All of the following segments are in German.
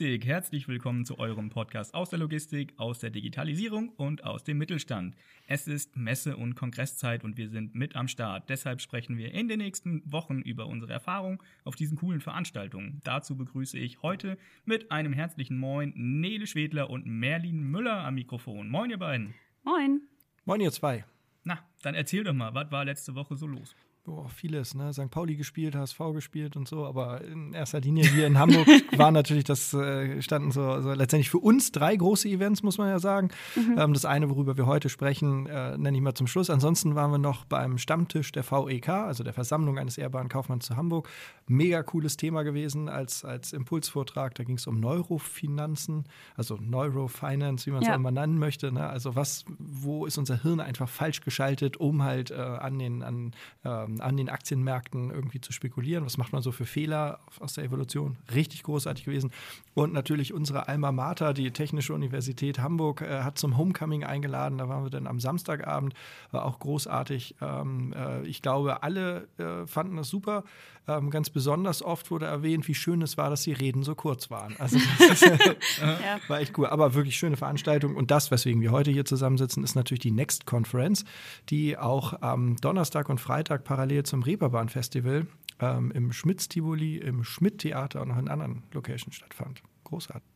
Logistik. Herzlich willkommen zu eurem Podcast aus der Logistik, aus der Digitalisierung und aus dem Mittelstand. Es ist Messe- und Kongresszeit und wir sind mit am Start. Deshalb sprechen wir in den nächsten Wochen über unsere Erfahrung auf diesen coolen Veranstaltungen. Dazu begrüße ich heute mit einem herzlichen Moin Nele Schwedler und Merlin Müller am Mikrofon. Moin, ihr beiden. Moin. Moin, ihr zwei. Na, dann erzähl doch mal, was war letzte Woche so los? Boah, vieles, ne? St. Pauli gespielt, HSV gespielt und so, aber in erster Linie hier in Hamburg war natürlich, das äh, standen so, so, letztendlich für uns drei große Events, muss man ja sagen. Mhm. Ähm, das eine, worüber wir heute sprechen, äh, nenne ich mal zum Schluss. Ansonsten waren wir noch beim Stammtisch der VEK, also der Versammlung eines ehrbaren Kaufmanns zu Hamburg. Mega cooles Thema gewesen als, als Impulsvortrag. Da ging es um Neurofinanzen, also Neurofinance, wie man es ja. auch immer nennen möchte. Ne? Also was, wo ist unser Hirn einfach falsch geschaltet, um halt äh, an den, an, ähm, an den Aktienmärkten irgendwie zu spekulieren. Was macht man so für Fehler aus der Evolution? Richtig großartig gewesen. Und natürlich unsere Alma Mater, die Technische Universität Hamburg, äh, hat zum Homecoming eingeladen. Da waren wir dann am Samstagabend, war auch großartig. Ähm, äh, ich glaube, alle äh, fanden das super. Ähm, ganz besonders oft wurde erwähnt, wie schön es war, dass die Reden so kurz waren. Also das ja. war echt cool. Aber wirklich schöne Veranstaltung. Und das, weswegen wir heute hier zusammensitzen, ist natürlich die Next Conference, die auch am Donnerstag und Freitag parallel zum Reeperbahn Festival ähm, im Schmitz-Tivoli, im Schmidt-Theater und noch in anderen Locations stattfand. Großartig.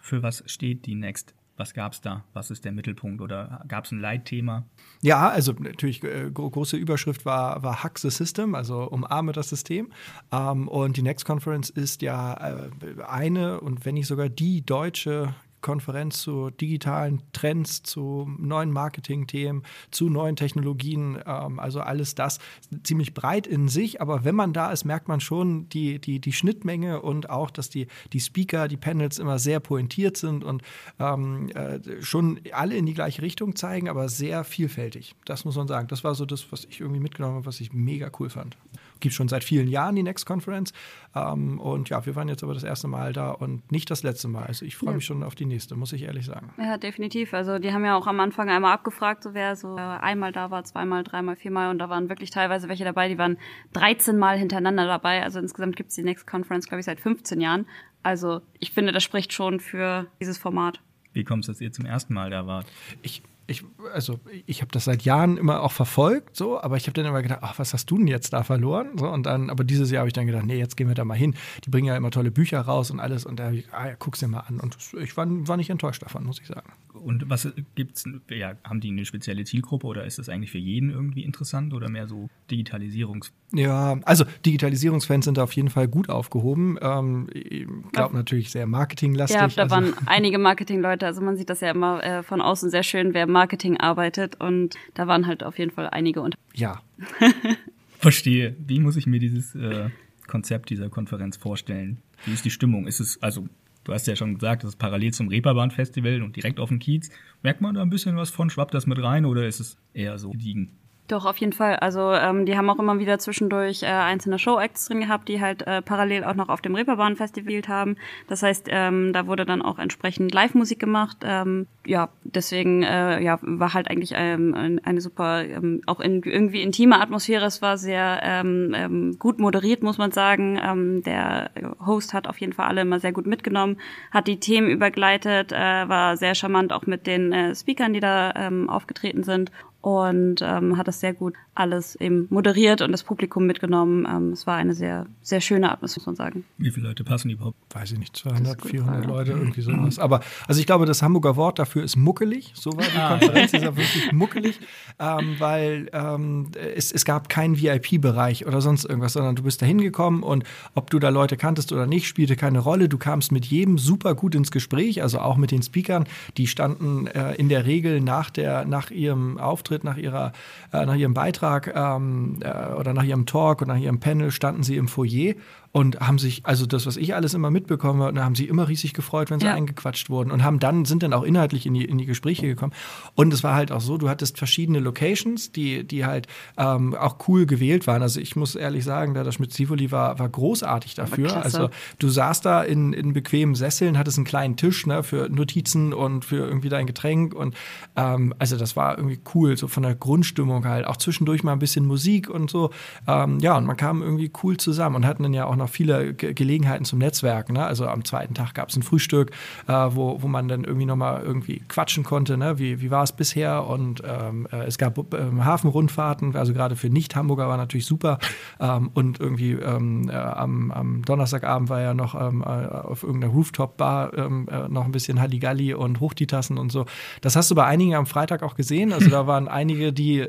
Für was steht die Next? Was gab es da? Was ist der Mittelpunkt? Oder gab es ein Leitthema? Ja, also natürlich äh, große Überschrift war, war Hack the System, also umarme das System. Ähm, und die Next Conference ist ja äh, eine und wenn nicht sogar die deutsche Konferenz zu digitalen Trends, zu neuen Marketing-Themen, zu neuen Technologien. Ähm, also alles das ziemlich breit in sich. Aber wenn man da ist, merkt man schon die, die, die Schnittmenge und auch, dass die, die Speaker, die Panels immer sehr pointiert sind und ähm, äh, schon alle in die gleiche Richtung zeigen, aber sehr vielfältig. Das muss man sagen. Das war so das, was ich irgendwie mitgenommen habe, was ich mega cool fand gibt schon seit vielen Jahren die Next Conference. Ähm, und ja, wir waren jetzt aber das erste Mal da und nicht das letzte Mal. Also ich freue ja. mich schon auf die nächste, muss ich ehrlich sagen. Ja, definitiv. Also die haben ja auch am Anfang einmal abgefragt, so wer so äh, einmal da war, zweimal, dreimal, viermal. Und da waren wirklich teilweise welche dabei, die waren 13 Mal hintereinander dabei. Also insgesamt gibt es die Next Conference, glaube ich, seit 15 Jahren. Also ich finde, das spricht schon für dieses Format. Wie kommt es, dass ihr zum ersten Mal da wart? Ich ich, also ich habe das seit Jahren immer auch verfolgt, so, aber ich habe dann immer gedacht, ach, was hast du denn jetzt da verloren? So, und dann, aber dieses Jahr habe ich dann gedacht, nee, jetzt gehen wir da mal hin. Die bringen ja immer tolle Bücher raus und alles und da ich, ah, ja, guck's dir mal an. Und ich war, war nicht enttäuscht davon, muss ich sagen. Und was gibt's, ja, haben die eine spezielle Zielgruppe oder ist das eigentlich für jeden irgendwie interessant oder mehr so Digitalisierungs? Ja, also Digitalisierungsfans sind da auf jeden Fall gut aufgehoben. Ähm, ich glaube natürlich sehr marketinglastig. Ja, da also. waren einige Marketingleute, also man sieht das ja immer äh, von außen sehr schön, wer Marketing arbeitet und da waren halt auf jeden Fall einige unter. Ja. Verstehe. Wie muss ich mir dieses äh, Konzept dieser Konferenz vorstellen? Wie ist die Stimmung? Ist es, also Du hast ja schon gesagt, das ist parallel zum Reeperbahn-Festival und direkt auf dem Kiez. Merkt man da ein bisschen was von? Schwappt das mit rein oder ist es eher so gediegen? Doch, auf jeden Fall. Also ähm, die haben auch immer wieder zwischendurch äh, einzelne Show-Acts drin gehabt, die halt äh, parallel auch noch auf dem Reeperbahn-Festival haben. Das heißt, ähm, da wurde dann auch entsprechend Live-Musik gemacht. Ähm, ja, deswegen äh, ja, war halt eigentlich ähm, eine super, ähm, auch in, irgendwie intime Atmosphäre. Es war sehr ähm, ähm, gut moderiert, muss man sagen. Ähm, der Host hat auf jeden Fall alle immer sehr gut mitgenommen, hat die Themen übergleitet, äh, war sehr charmant auch mit den äh, Speakern, die da ähm, aufgetreten sind und ähm, hat das sehr gut alles eben moderiert und das Publikum mitgenommen. Ähm, es war eine sehr, sehr schöne Atmosphäre, muss man sagen. Wie viele Leute passen überhaupt? Weiß ich nicht, 200, 400 Leute, irgendwie sowas. Aber also ich glaube, das Hamburger Wort dafür ist muckelig. So war die ah, Konferenz, ist ja wirklich muckelig, ähm, weil ähm, es, es gab keinen VIP-Bereich oder sonst irgendwas, sondern du bist da hingekommen und ob du da Leute kanntest oder nicht, spielte keine Rolle. Du kamst mit jedem super gut ins Gespräch, also auch mit den Speakern. Die standen äh, in der Regel nach, der, nach ihrem Auftritt, nach, ihrer, äh, nach ihrem Beitrag ähm, äh, oder nach ihrem Talk oder nach ihrem Panel standen sie im Foyer und haben sich, also das, was ich alles immer mitbekomme, da haben sie immer riesig gefreut, wenn sie ja. eingequatscht wurden und haben dann, sind dann auch inhaltlich in die, in die Gespräche gekommen. Und es war halt auch so, du hattest verschiedene Locations, die, die halt ähm, auch cool gewählt waren. Also ich muss ehrlich sagen, da das Schmidt Sivoli war, war großartig dafür. Also du saßt da in, in bequemen Sesseln, hattest einen kleinen Tisch ne, für Notizen und für irgendwie dein Getränk. Und ähm, also das war irgendwie cool, so von der Grundstimmung halt. Auch zwischendurch mal ein bisschen Musik und so. Ähm, ja, und man kam irgendwie cool zusammen und hatten dann ja auch noch auch viele Ge Gelegenheiten zum Netzwerken. Ne? Also am zweiten Tag gab es ein Frühstück, äh, wo, wo man dann irgendwie nochmal irgendwie quatschen konnte. Ne? Wie, wie war es bisher? Und ähm, äh, es gab ähm, Hafenrundfahrten, also gerade für Nicht-Hamburger war natürlich super. Ähm, und irgendwie ähm, äh, am, am, Donnerstagabend war ja noch ähm, äh, auf irgendeiner Rooftop-Bar ähm, äh, noch ein bisschen Halligalli und Hochtitassen und so. Das hast du bei einigen am Freitag auch gesehen. Also da waren einige, die,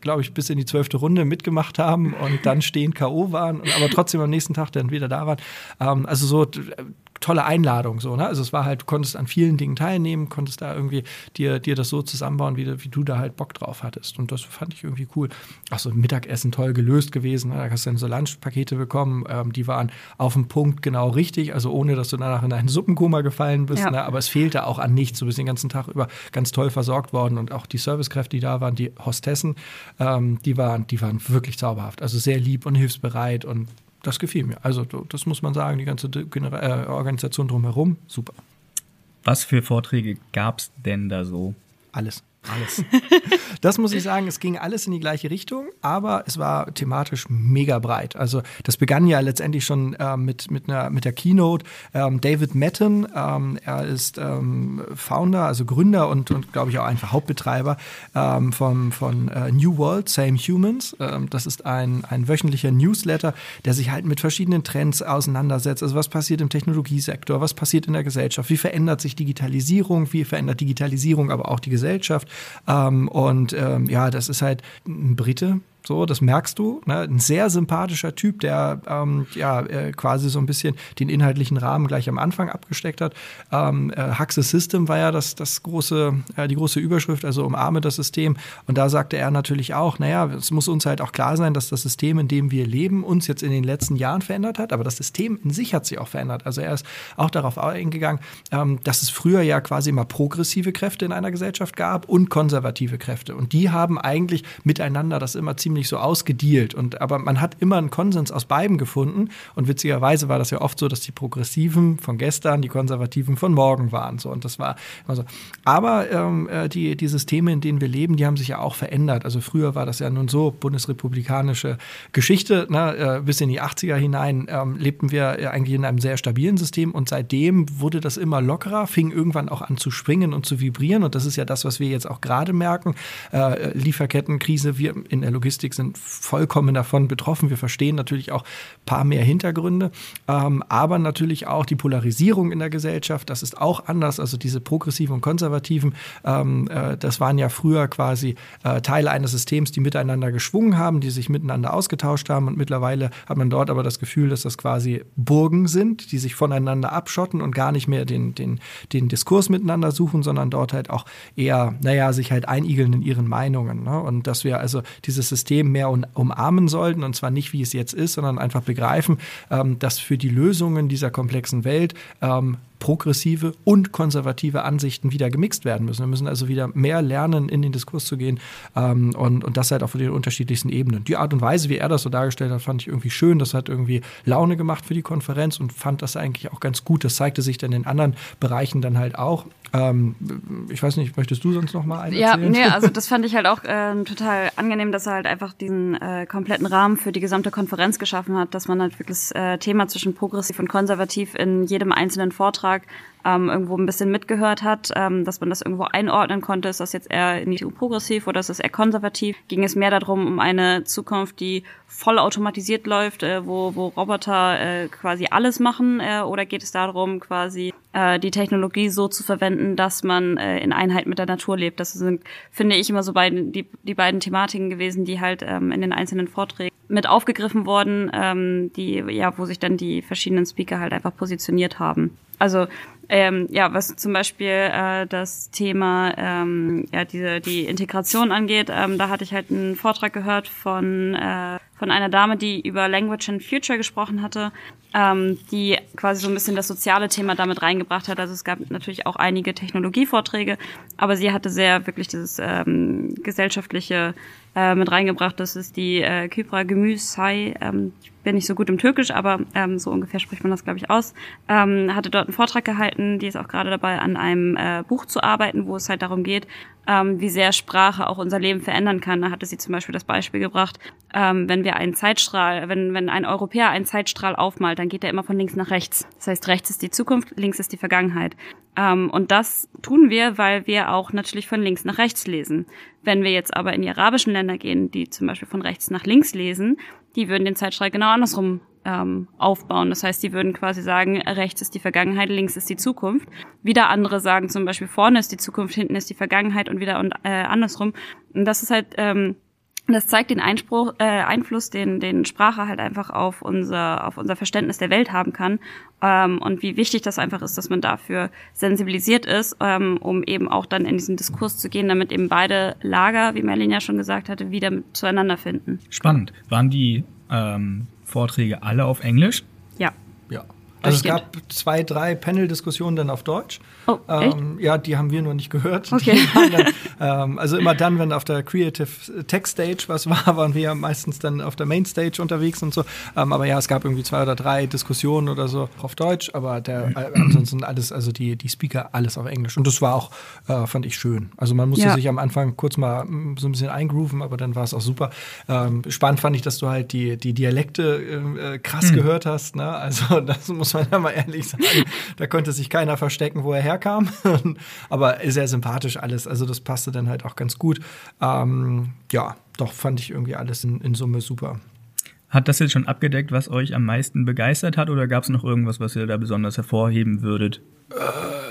glaube ich, bis in die zwölfte Runde mitgemacht haben und dann stehen K.O. waren, aber trotzdem am nächsten Tag dann wieder da waren. Ähm, also so tolle Einladung so, ne? Also es war halt, du konntest an vielen Dingen teilnehmen, konntest da irgendwie dir, dir das so zusammenbauen, wie, wie du da halt Bock drauf hattest. Und das fand ich irgendwie cool. Ach so, Mittagessen toll gelöst gewesen. Ne? Da hast du dann so Lunchpakete bekommen, ähm, die waren auf dem Punkt genau richtig, also ohne, dass du danach in einen Suppenkoma gefallen bist. Ja. Ne? Aber es fehlte auch an nichts. Du bist den ganzen Tag über ganz toll versorgt worden und auch die Servicekräfte, die da waren, die Hostessen, ähm, die waren, die waren wirklich zauberhaft. Also sehr lieb und hilfsbereit und das gefiel mir. Also das muss man sagen, die ganze äh, Organisation drumherum, super. Was für Vorträge gab es denn da so? Alles. Alles. das muss ich sagen, es ging alles in die gleiche Richtung, aber es war thematisch mega breit. Also das begann ja letztendlich schon äh, mit, mit, einer, mit der Keynote. Ähm, David Metten, ähm, er ist ähm, Founder, also Gründer und, und glaube ich auch einfach Hauptbetreiber ähm, vom, von äh, New World, Same Humans. Ähm, das ist ein, ein wöchentlicher Newsletter, der sich halt mit verschiedenen Trends auseinandersetzt. Also was passiert im Technologiesektor, was passiert in der Gesellschaft, wie verändert sich Digitalisierung, wie verändert Digitalisierung aber auch die Gesellschaft. Ähm, und ähm, ja, das ist halt ein Brite, so, das merkst du. Ne? Ein sehr sympathischer Typ, der ähm, ja äh, quasi so ein bisschen den inhaltlichen Rahmen gleich am Anfang abgesteckt hat. Ähm, äh, Haxe System war ja das, das große, äh, die große Überschrift, also umarme das System. Und da sagte er natürlich auch, naja, es muss uns halt auch klar sein, dass das System, in dem wir leben, uns jetzt in den letzten Jahren verändert hat, aber das System in sich hat sich auch verändert. Also er ist auch darauf eingegangen, ähm, dass es früher ja quasi immer progressive Kräfte in einer Gesellschaft gab und konservative Kräfte. Und die haben eigentlich miteinander das immer ziemlich nicht so ausgedealt. Und, aber man hat immer einen Konsens aus beiden gefunden. Und witzigerweise war das ja oft so, dass die Progressiven von gestern die Konservativen von morgen waren. So, und das war immer so. Aber ähm, äh, die, die Systeme, in denen wir leben, die haben sich ja auch verändert. Also früher war das ja nun so bundesrepublikanische Geschichte. Ne? Äh, bis in die 80er hinein ähm, lebten wir eigentlich in einem sehr stabilen System. Und seitdem wurde das immer lockerer, fing irgendwann auch an zu springen und zu vibrieren. Und das ist ja das, was wir jetzt auch gerade merken. Äh, Lieferkettenkrise, wir in der Logistik Logistik sind vollkommen davon betroffen. Wir verstehen natürlich auch ein paar mehr Hintergründe, ähm, aber natürlich auch die Polarisierung in der Gesellschaft. Das ist auch anders. Also diese progressiven und konservativen, ähm, äh, das waren ja früher quasi äh, Teile eines Systems, die miteinander geschwungen haben, die sich miteinander ausgetauscht haben. Und mittlerweile hat man dort aber das Gefühl, dass das quasi Burgen sind, die sich voneinander abschotten und gar nicht mehr den, den, den Diskurs miteinander suchen, sondern dort halt auch eher, naja, sich halt einigeln in ihren Meinungen. Ne? Und dass wir also dieses System System mehr umarmen sollten und zwar nicht, wie es jetzt ist, sondern einfach begreifen, ähm, dass für die Lösungen dieser komplexen Welt ähm, progressive und konservative Ansichten wieder gemixt werden müssen. Wir müssen also wieder mehr lernen, in den Diskurs zu gehen ähm, und, und das halt auf den unterschiedlichsten Ebenen. Die Art und Weise, wie er das so dargestellt hat, fand ich irgendwie schön. Das hat irgendwie Laune gemacht für die Konferenz und fand das eigentlich auch ganz gut. Das zeigte sich dann in anderen Bereichen dann halt auch. Ähm, ich weiß nicht, möchtest du sonst noch mal einen Ja, erzählen? nee, also das fand ich halt auch äh, total angenehm, dass er halt einfach diesen äh, kompletten Rahmen für die gesamte Konferenz geschaffen hat, dass man halt wirklich das äh, Thema zwischen progressiv und konservativ in jedem einzelnen Vortrag ähm, irgendwo ein bisschen mitgehört hat, ähm, dass man das irgendwo einordnen konnte. Ist das jetzt eher EU progressiv oder ist das eher konservativ? Ging es mehr darum, um eine Zukunft, die voll automatisiert läuft, äh, wo, wo Roboter äh, quasi alles machen? Äh, oder geht es darum, quasi äh, die Technologie so zu verwenden, dass man äh, in Einheit mit der Natur lebt? Das sind, finde ich, immer so beiden, die, die beiden Thematiken gewesen, die halt ähm, in den einzelnen Vorträgen mit aufgegriffen wurden, ähm, die, ja, wo sich dann die verschiedenen Speaker halt einfach positioniert haben. Also ähm, ja, was zum Beispiel äh, das Thema ähm, ja diese die Integration angeht, ähm, da hatte ich halt einen Vortrag gehört von äh, von einer Dame, die über Language and Future gesprochen hatte, ähm, die quasi so ein bisschen das soziale Thema damit reingebracht hat. Also es gab natürlich auch einige Technologievorträge, aber sie hatte sehr wirklich dieses ähm, gesellschaftliche äh, mit reingebracht. Das ist die äh, Kypra Gemüsei. Ähm, ich bin nicht so gut im Türkisch, aber ähm, so ungefähr spricht man das, glaube ich, aus. Ähm, hatte dort einen Vortrag gehalten. Die ist auch gerade dabei, an einem äh, Buch zu arbeiten, wo es halt darum geht, ähm, wie sehr Sprache auch unser Leben verändern kann. Da hatte sie zum Beispiel das Beispiel gebracht, ähm, wenn wir einen Zeitstrahl, wenn, wenn ein Europäer einen Zeitstrahl aufmalt, dann geht er immer von links nach rechts. Das heißt, rechts ist die Zukunft, links ist die Vergangenheit. Ähm, und das tun wir, weil wir auch natürlich von links nach rechts lesen. Wenn wir jetzt aber in die arabischen Länder gehen, die zum Beispiel von rechts nach links lesen, die würden den Zeitstrahl genau andersrum ähm, aufbauen. Das heißt, die würden quasi sagen, rechts ist die Vergangenheit, links ist die Zukunft. Wieder andere sagen zum Beispiel, vorne ist die Zukunft, hinten ist die Vergangenheit und wieder und äh, andersrum. Und das ist halt, ähm, das zeigt den Einspruch, äh, Einfluss, den, den Sprache halt einfach auf unser, auf unser Verständnis der Welt haben kann ähm, und wie wichtig das einfach ist, dass man dafür sensibilisiert ist, ähm, um eben auch dann in diesen Diskurs zu gehen, damit eben beide Lager, wie Merlin ja schon gesagt hatte, wieder zueinander finden. Spannend. Waren die ähm, Vorträge alle auf Englisch? Also es gab zwei, drei Panel-Diskussionen dann auf Deutsch. Oh, ähm, ja, die haben wir noch nicht gehört. Okay. Dann, ähm, also immer dann, wenn auf der Creative Tech Stage was war, waren wir ja meistens dann auf der Main Stage unterwegs und so. Ähm, aber ja, es gab irgendwie zwei oder drei Diskussionen oder so auf Deutsch, aber der, äh, ansonsten alles, also die, die Speaker alles auf Englisch. Und das war auch, äh, fand ich schön. Also man musste ja. sich am Anfang kurz mal mm, so ein bisschen eingrooven, aber dann war es auch super. Ähm, spannend fand ich, dass du halt die, die Dialekte äh, krass mhm. gehört hast. Ne? Also das muss man ja mal ehrlich sagen. Da konnte sich keiner verstecken, wo er herkam. Aber sehr sympathisch alles. Also das passte dann halt auch ganz gut. Ähm, ja, doch fand ich irgendwie alles in, in Summe super. Hat das jetzt schon abgedeckt, was euch am meisten begeistert hat, oder gab es noch irgendwas, was ihr da besonders hervorheben würdet?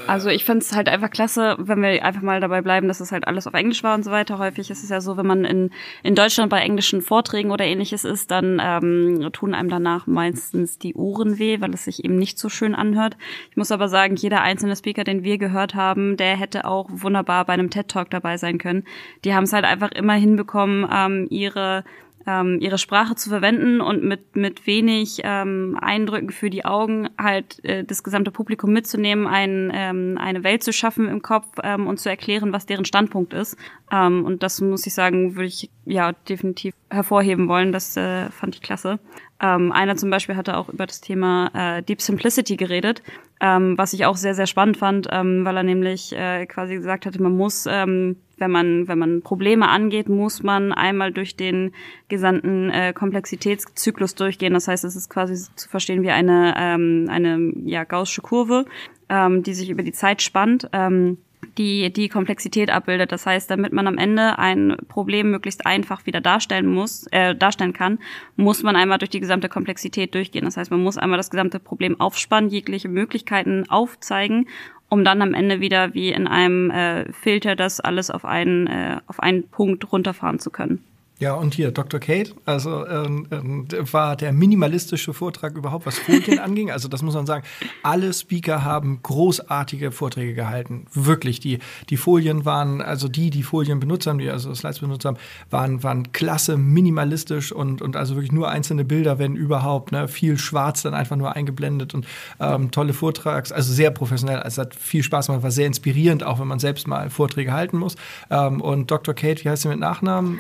Also ich finde es halt einfach klasse, wenn wir einfach mal dabei bleiben, dass es halt alles auf Englisch war und so weiter. Häufig ist es ja so, wenn man in, in Deutschland bei englischen Vorträgen oder ähnliches ist, dann ähm, tun einem danach meistens die Ohren weh, weil es sich eben nicht so schön anhört. Ich muss aber sagen, jeder einzelne Speaker, den wir gehört haben, der hätte auch wunderbar bei einem TED-Talk dabei sein können. Die haben es halt einfach immer hinbekommen, ähm, ihre ähm, ihre Sprache zu verwenden und mit, mit wenig ähm, Eindrücken für die Augen halt äh, das gesamte Publikum mitzunehmen, ein, ähm, eine Welt zu schaffen im Kopf ähm, und zu erklären, was deren Standpunkt ist. Ähm, und das muss ich sagen, würde ich ja definitiv hervorheben wollen. Das äh, fand ich klasse. Ähm, einer zum Beispiel hatte auch über das Thema äh, Deep Simplicity geredet, ähm, was ich auch sehr, sehr spannend fand, ähm, weil er nämlich äh, quasi gesagt hatte, man muss ähm, wenn man, wenn man Probleme angeht, muss man einmal durch den gesamten äh, Komplexitätszyklus durchgehen. Das heißt, es ist quasi zu verstehen wie eine, ähm, eine ja, gaußsche Kurve, ähm, die sich über die Zeit spannt. Ähm, die die Komplexität abbildet. Das heißt, damit man am Ende ein Problem möglichst einfach wieder darstellen muss, äh, darstellen kann, muss man einmal durch die gesamte Komplexität durchgehen. Das heißt, man muss einmal das gesamte Problem aufspannen, jegliche Möglichkeiten aufzeigen um dann am Ende wieder wie in einem äh, Filter das alles auf einen, äh, auf einen Punkt runterfahren zu können. Ja, und hier Dr. Kate, also ähm, ähm, war der minimalistische Vortrag überhaupt, was Folien anging. Also das muss man sagen. Alle Speaker haben großartige Vorträge gehalten. Wirklich, die die Folien waren, also die, die Folien benutzt haben, die also Slides benutzt haben, waren waren klasse, minimalistisch und und also wirklich nur einzelne Bilder, wenn überhaupt. Ne, viel Schwarz dann einfach nur eingeblendet und ähm, tolle Vortrags, also sehr professionell. Also hat viel Spaß gemacht, war sehr inspirierend, auch wenn man selbst mal Vorträge halten muss. Ähm, und Dr. Kate, wie heißt sie mit Nachnamen?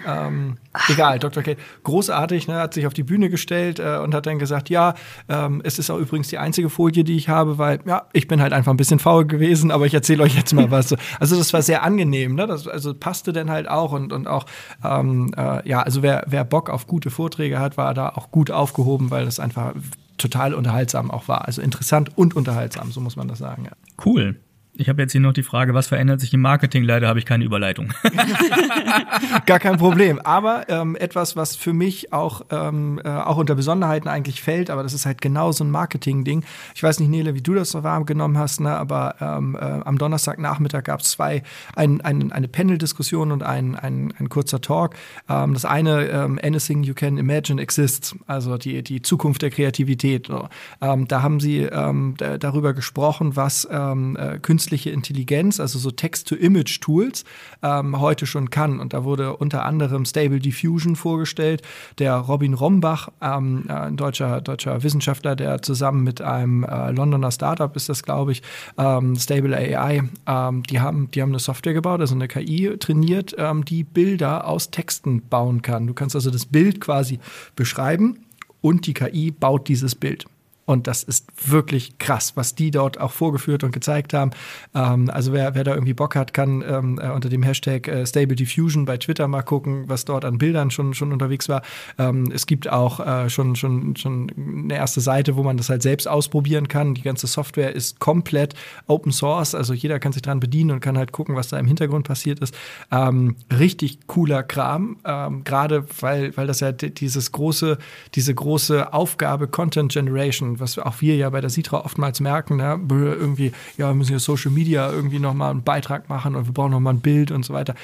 Egal, Dr. Kate, großartig, ne, hat sich auf die Bühne gestellt äh, und hat dann gesagt, ja, ähm, es ist auch übrigens die einzige Folie, die ich habe, weil, ja, ich bin halt einfach ein bisschen faul gewesen, aber ich erzähle euch jetzt mal was. Also das war sehr angenehm, ne? Das, also passte dann halt auch und, und auch, ähm, äh, ja, also wer, wer Bock auf gute Vorträge hat, war da auch gut aufgehoben, weil das einfach total unterhaltsam auch war. Also interessant und unterhaltsam, so muss man das sagen. Ja. Cool. Ich habe jetzt hier noch die Frage, was verändert sich im Marketing? Leider habe ich keine Überleitung. Gar kein Problem. Aber ähm, etwas, was für mich auch, ähm, äh, auch unter Besonderheiten eigentlich fällt, aber das ist halt genau so ein Marketing-Ding. Ich weiß nicht, Nele, wie du das so warm genommen hast, ne? aber ähm, äh, am Donnerstagnachmittag gab es zwei, ein, ein, eine Panel-Diskussion und ein, ein, ein kurzer Talk. Ähm, das eine, ähm, Anything You Can Imagine Exists, also die, die Zukunft der Kreativität. So. Ähm, da haben sie ähm, darüber gesprochen, was ähm, äh, Künstler künstliche Intelligenz, also so Text-to-Image-Tools, ähm, heute schon kann. Und da wurde unter anderem Stable Diffusion vorgestellt. Der Robin Rombach, ähm, ein deutscher, deutscher Wissenschaftler, der zusammen mit einem äh, Londoner Startup ist das, glaube ich, ähm, Stable AI, ähm, die, haben, die haben eine Software gebaut, also eine KI trainiert, ähm, die Bilder aus Texten bauen kann. Du kannst also das Bild quasi beschreiben und die KI baut dieses Bild. Und das ist wirklich krass, was die dort auch vorgeführt und gezeigt haben. Ähm, also wer, wer da irgendwie Bock hat, kann ähm, äh, unter dem Hashtag äh, Stable Diffusion bei Twitter mal gucken, was dort an Bildern schon, schon unterwegs war. Ähm, es gibt auch äh, schon, schon, schon eine erste Seite, wo man das halt selbst ausprobieren kann. Die ganze Software ist komplett Open Source, also jeder kann sich dran bedienen und kann halt gucken, was da im Hintergrund passiert ist. Ähm, richtig cooler Kram, ähm, gerade weil, weil das ja dieses große, diese große Aufgabe Content Generation was auch wir ja bei der Sitra oftmals merken, ne? irgendwie, ja, wir müssen ja Social Media irgendwie nochmal einen Beitrag machen und wir brauchen nochmal ein Bild und so weiter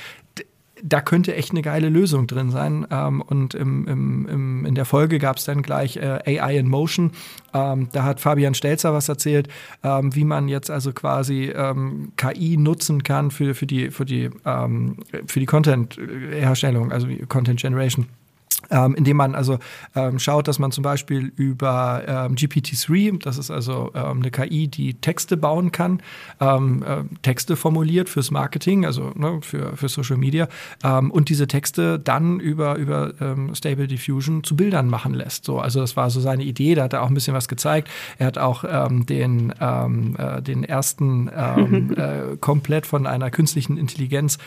da könnte echt eine geile Lösung drin sein. Ähm, und im, im, im, in der Folge gab es dann gleich äh, AI in Motion. Ähm, da hat Fabian Stelzer was erzählt, ähm, wie man jetzt also quasi KI nutzen kann für, für die, für die, für die Content-Herstellung, also Content Generation ähm, indem man also ähm, schaut, dass man zum Beispiel über ähm, GPT-3, das ist also ähm, eine KI, die Texte bauen kann, äh, Texte formuliert fürs Marketing, also ne, für, für Social Media, ähm, und diese Texte dann über, über Stable Diffusion zu Bildern machen lässt. So, also das war so seine Idee, da hat er auch ein bisschen was gezeigt. Er hat auch den, äh, den ersten äh, komplett von einer künstlichen Intelligenz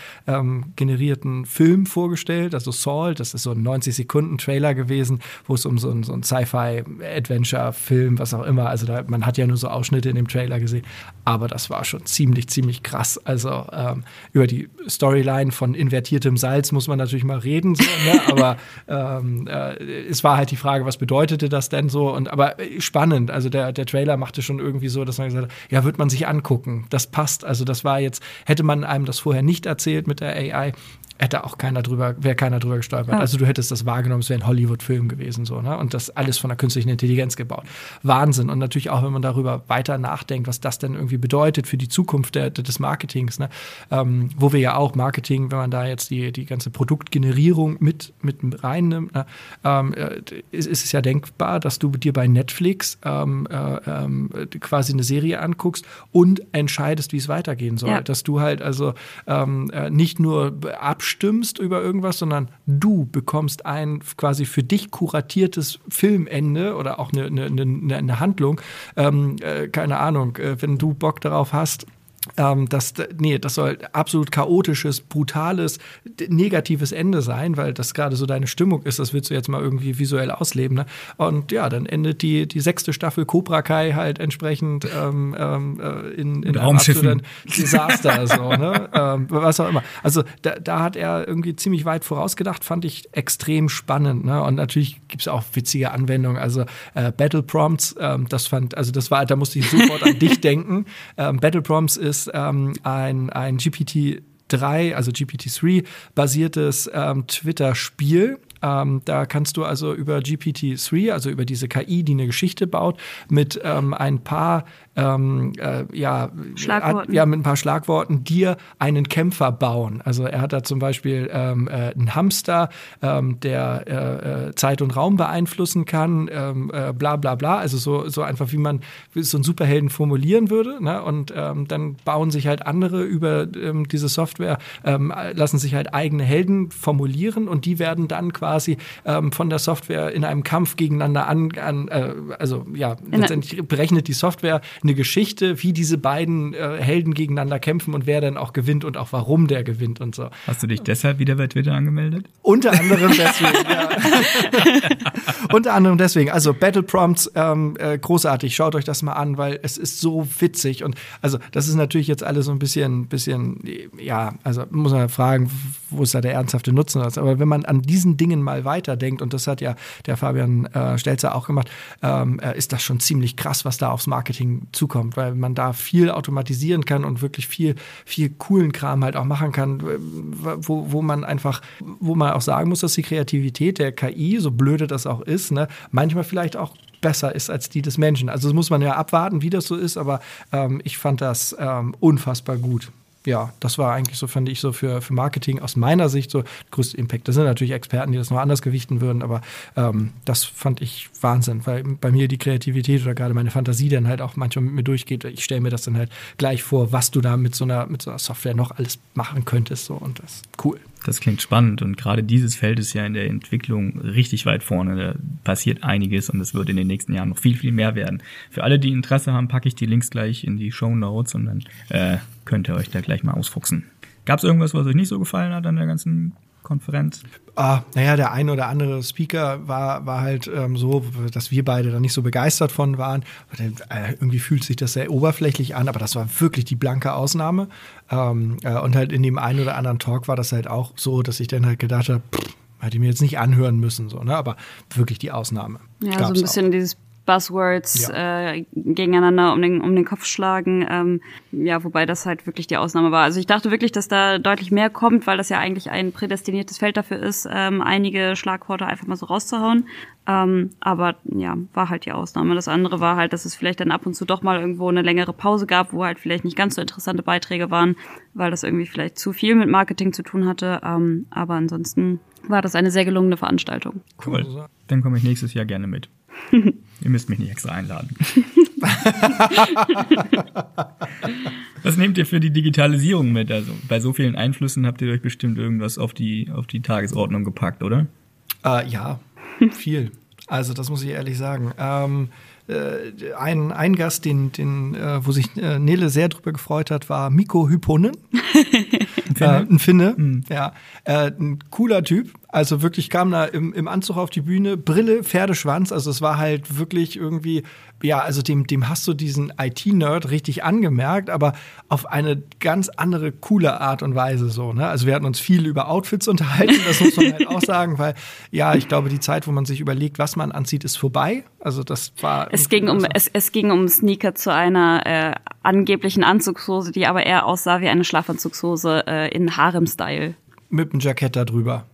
generierten Film vorgestellt, also Salt, das ist so ein 90 Sekunden Trailer gewesen, wo es um so ein, so ein Sci-Fi-Adventure-Film, was auch immer, also da, man hat ja nur so Ausschnitte in dem Trailer gesehen, aber das war schon ziemlich, ziemlich krass. Also ähm, über die Storyline von invertiertem Salz muss man natürlich mal reden, so, ne? aber ähm, äh, es war halt die Frage, was bedeutete das denn so? Und aber spannend, also der, der Trailer machte schon irgendwie so, dass man gesagt hat, ja, wird man sich angucken, das passt. Also das war jetzt, hätte man einem das vorher nicht erzählt mit der AI, hätte auch keiner drüber, wäre keiner drüber gestolpert. Ja. Also du hättest das wahrgenommen, es wäre ein Hollywood-Film gewesen, so, ne? Und das alles von der künstlichen Intelligenz gebaut. Wahnsinn. Und natürlich auch, wenn man darüber weiter nachdenkt, was das denn irgendwie bedeutet für die Zukunft der, des Marketings, ne? Ähm, wo wir ja auch Marketing, wenn man da jetzt die, die ganze Produktgenerierung mit, mit reinnimmt, ne? ähm, äh, ist, ist, es ja denkbar, dass du dir bei Netflix ähm, äh, ähm, quasi eine Serie anguckst und entscheidest, wie es weitergehen soll. Ja. Dass du halt also ähm, äh, nicht nur abschließt, abstimmst über irgendwas, sondern du bekommst ein quasi für dich kuratiertes Filmende oder auch eine, eine, eine, Handlung. Ähm, äh, keine Ahnung, äh, wenn du Bock darauf hast, ähm, das, nee, das soll absolut chaotisches, brutales, negatives Ende sein, weil das gerade so deine Stimmung ist. Das willst du jetzt mal irgendwie visuell ausleben. Ne? Und ja, dann endet die, die sechste Staffel Cobra Kai halt entsprechend ähm, ähm, äh, in, in einem absoluten Desaster. so, ne? ähm, was auch immer. Also da, da hat er irgendwie ziemlich weit vorausgedacht, fand ich extrem spannend. Ne? Und natürlich gibt es auch witzige Anwendungen. Also äh, Battle Prompts, ähm, das fand, also das war, da musste ich sofort an dich denken. Ähm, Battle Prompts ist ist ähm, ein, ein GPT-3, also GPT-3 basiertes ähm, Twitter-Spiel. Ähm, da kannst du also über GPT-3, also über diese KI, die eine Geschichte baut, mit ähm, ein paar ähm, äh, ja, hat, ja, mit ein paar Schlagworten dir einen Kämpfer bauen. Also er hat da zum Beispiel ähm, äh, einen Hamster, ähm, der äh, äh Zeit und Raum beeinflussen kann, ähm, äh, bla bla bla. Also so, so einfach, wie man so einen Superhelden formulieren würde. Ne? Und ähm, dann bauen sich halt andere über ähm, diese Software, lassen sich halt eigene Helden formulieren und die werden dann quasi von der Software in einem Kampf gegeneinander an, an äh, also ja, letztendlich berechnet die Software eine Geschichte, wie diese beiden äh, Helden gegeneinander kämpfen und wer dann auch gewinnt und auch warum der gewinnt und so. Hast du dich deshalb wieder bei Twitter angemeldet? Unter anderem deswegen, ja. Unter anderem deswegen. Also Battle Prompts, ähm, äh, großartig. Schaut euch das mal an, weil es ist so witzig. Und also das ist natürlich jetzt alles so ein bisschen, bisschen, ja, also muss man fragen, wo ist da der ernsthafte Nutzen? Aber wenn man an diesen Dingen mal weiterdenkt, und das hat ja der Fabian äh, Stelzer auch gemacht, ähm, äh, ist das schon ziemlich krass, was da aufs Marketing zukommt, weil man da viel automatisieren kann und wirklich viel, viel coolen Kram halt auch machen kann, wo, wo man einfach, wo man auch sagen muss, dass die Kreativität der KI, so blöde das auch ist, ne, manchmal vielleicht auch besser ist als die des Menschen. Also das muss man ja abwarten, wie das so ist, aber ähm, ich fand das ähm, unfassbar gut ja, das war eigentlich so, fand ich so für, für Marketing aus meiner Sicht so größte Impact. Das sind natürlich Experten, die das noch anders gewichten würden, aber ähm, das fand ich Wahnsinn, weil bei mir die Kreativität oder gerade meine Fantasie dann halt auch manchmal mit mir durchgeht. Ich stelle mir das dann halt gleich vor, was du da mit so einer, mit so einer Software noch alles machen könntest. So, und das ist cool. Das klingt spannend und gerade dieses Feld ist ja in der Entwicklung richtig weit vorne. Da passiert einiges und es wird in den nächsten Jahren noch viel, viel mehr werden. Für alle, die Interesse haben, packe ich die Links gleich in die Show Notes und dann äh, könnt ihr euch da gleich mal ausfuchsen. Gab es irgendwas, was euch nicht so gefallen hat an der ganzen Konferenz? Ah, naja, der ein oder andere Speaker war, war halt ähm, so, dass wir beide da nicht so begeistert von waren. Äh, irgendwie fühlt sich das sehr oberflächlich an, aber das war wirklich die blanke Ausnahme. Ähm, äh, und halt in dem einen oder anderen Talk war das halt auch so, dass ich dann halt gedacht habe, hätte ich mir jetzt nicht anhören müssen, so, ne? aber wirklich die Ausnahme. Ja, so ein bisschen auch. dieses Buzzwords ja. äh, gegeneinander um den, um den Kopf schlagen. Ähm, ja, wobei das halt wirklich die Ausnahme war. Also ich dachte wirklich, dass da deutlich mehr kommt, weil das ja eigentlich ein prädestiniertes Feld dafür ist, ähm, einige Schlagworte einfach mal so rauszuhauen. Ähm, aber ja, war halt die Ausnahme. Das andere war halt, dass es vielleicht dann ab und zu doch mal irgendwo eine längere Pause gab, wo halt vielleicht nicht ganz so interessante Beiträge waren, weil das irgendwie vielleicht zu viel mit Marketing zu tun hatte. Ähm, aber ansonsten war das eine sehr gelungene Veranstaltung. Cool. Dann komme ich nächstes Jahr gerne mit. Ihr müsst mich nicht extra einladen. Was nehmt ihr für die Digitalisierung mit? Also bei so vielen Einflüssen habt ihr euch bestimmt irgendwas auf die, auf die Tagesordnung gepackt, oder? Äh, ja, viel. Also das muss ich ehrlich sagen. Ähm, äh, ein, ein Gast, den, den, äh, wo sich äh, Nele sehr drüber gefreut hat, war Miko Hyponen. ein Finne. Äh, ein Finne. Mhm. Ja. Äh, ein cooler Typ. Also wirklich kam da im, im Anzug auf die Bühne, Brille, Pferdeschwanz. Also es war halt wirklich irgendwie, ja, also dem, dem hast du diesen IT-Nerd richtig angemerkt, aber auf eine ganz andere, coole Art und Weise so. Ne? Also wir hatten uns viel über Outfits unterhalten, das muss man halt auch sagen, weil ja, ich glaube, die Zeit, wo man sich überlegt, was man anzieht, ist vorbei. Also das war. Es ging um, es, es ging um Sneaker zu einer äh, angeblichen Anzugshose, die aber eher aussah wie eine Schlafanzugshose äh, in Harem-Style. Mit einem Jackett da drüber